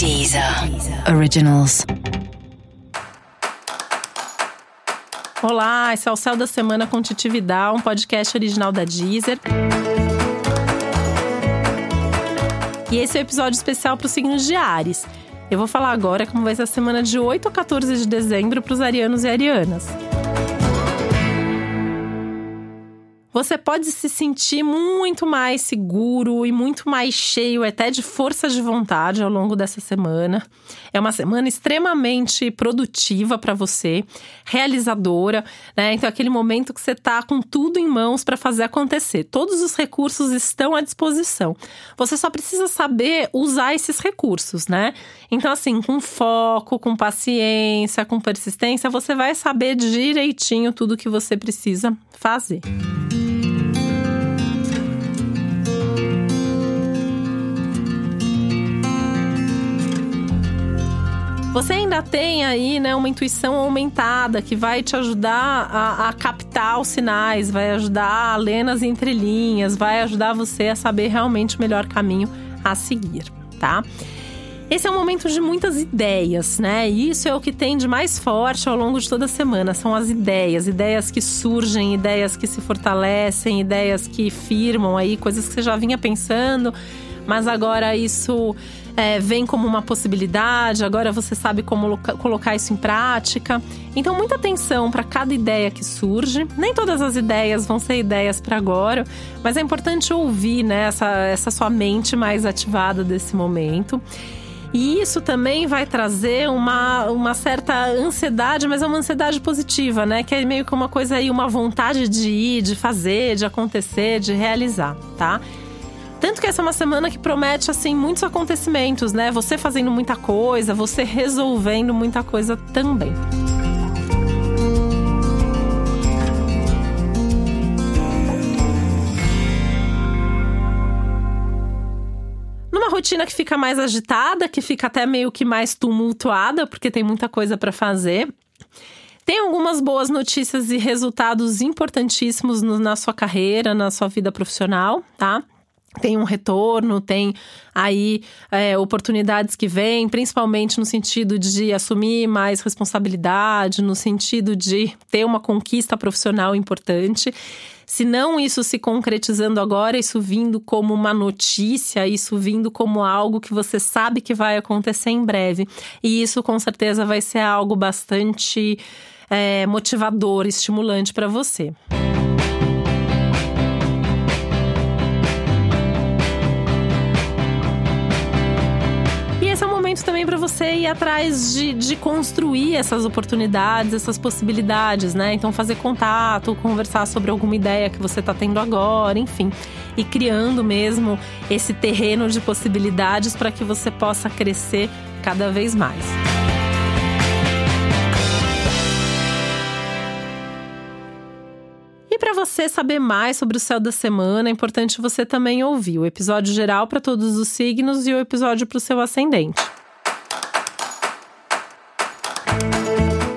Deezer Originals. Olá, esse é o Céu da Semana com Titividade, um podcast original da Deezer. E esse é o um episódio especial para os signos de Ares. Eu vou falar agora como vai ser a semana de 8 a 14 de dezembro para os arianos e arianas. Você pode se sentir muito mais seguro e muito mais cheio até de força de vontade ao longo dessa semana. É uma semana extremamente produtiva para você, realizadora, né? Então, é aquele momento que você tá com tudo em mãos para fazer acontecer. Todos os recursos estão à disposição. Você só precisa saber usar esses recursos, né? Então, assim, com foco, com paciência, com persistência, você vai saber direitinho tudo que você precisa fazer. Você ainda tem aí, né, uma intuição aumentada que vai te ajudar a, a captar os sinais, vai ajudar a ler nas entrelinhas, vai ajudar você a saber realmente o melhor caminho a seguir, tá? Esse é um momento de muitas ideias, né? E isso é o que tem de mais forte ao longo de toda a semana. São as ideias, ideias que surgem, ideias que se fortalecem, ideias que firmam aí, coisas que você já vinha pensando, mas agora isso é, vem como uma possibilidade, agora você sabe como colocar isso em prática. Então, muita atenção para cada ideia que surge. Nem todas as ideias vão ser ideias para agora, mas é importante ouvir né, essa, essa sua mente mais ativada desse momento. E isso também vai trazer uma, uma certa ansiedade, mas é uma ansiedade positiva, né? Que é meio que uma coisa aí, uma vontade de ir, de fazer, de acontecer, de realizar, tá? Tanto que essa é uma semana que promete, assim, muitos acontecimentos, né? Você fazendo muita coisa, você resolvendo muita coisa também. Numa rotina que fica mais agitada, que fica até meio que mais tumultuada, porque tem muita coisa para fazer. Tem algumas boas notícias e resultados importantíssimos na sua carreira, na sua vida profissional, tá? Tem um retorno, tem aí é, oportunidades que vêm, principalmente no sentido de assumir mais responsabilidade, no sentido de ter uma conquista profissional importante. Se não isso se concretizando agora, isso vindo como uma notícia, isso vindo como algo que você sabe que vai acontecer em breve. E isso com certeza vai ser algo bastante é, motivador, estimulante para você. Para você ir atrás de, de construir essas oportunidades, essas possibilidades, né? Então, fazer contato, conversar sobre alguma ideia que você está tendo agora, enfim. E criando mesmo esse terreno de possibilidades para que você possa crescer cada vez mais. E para você saber mais sobre o céu da semana, é importante você também ouvir o episódio geral para todos os signos e o episódio para o seu ascendente.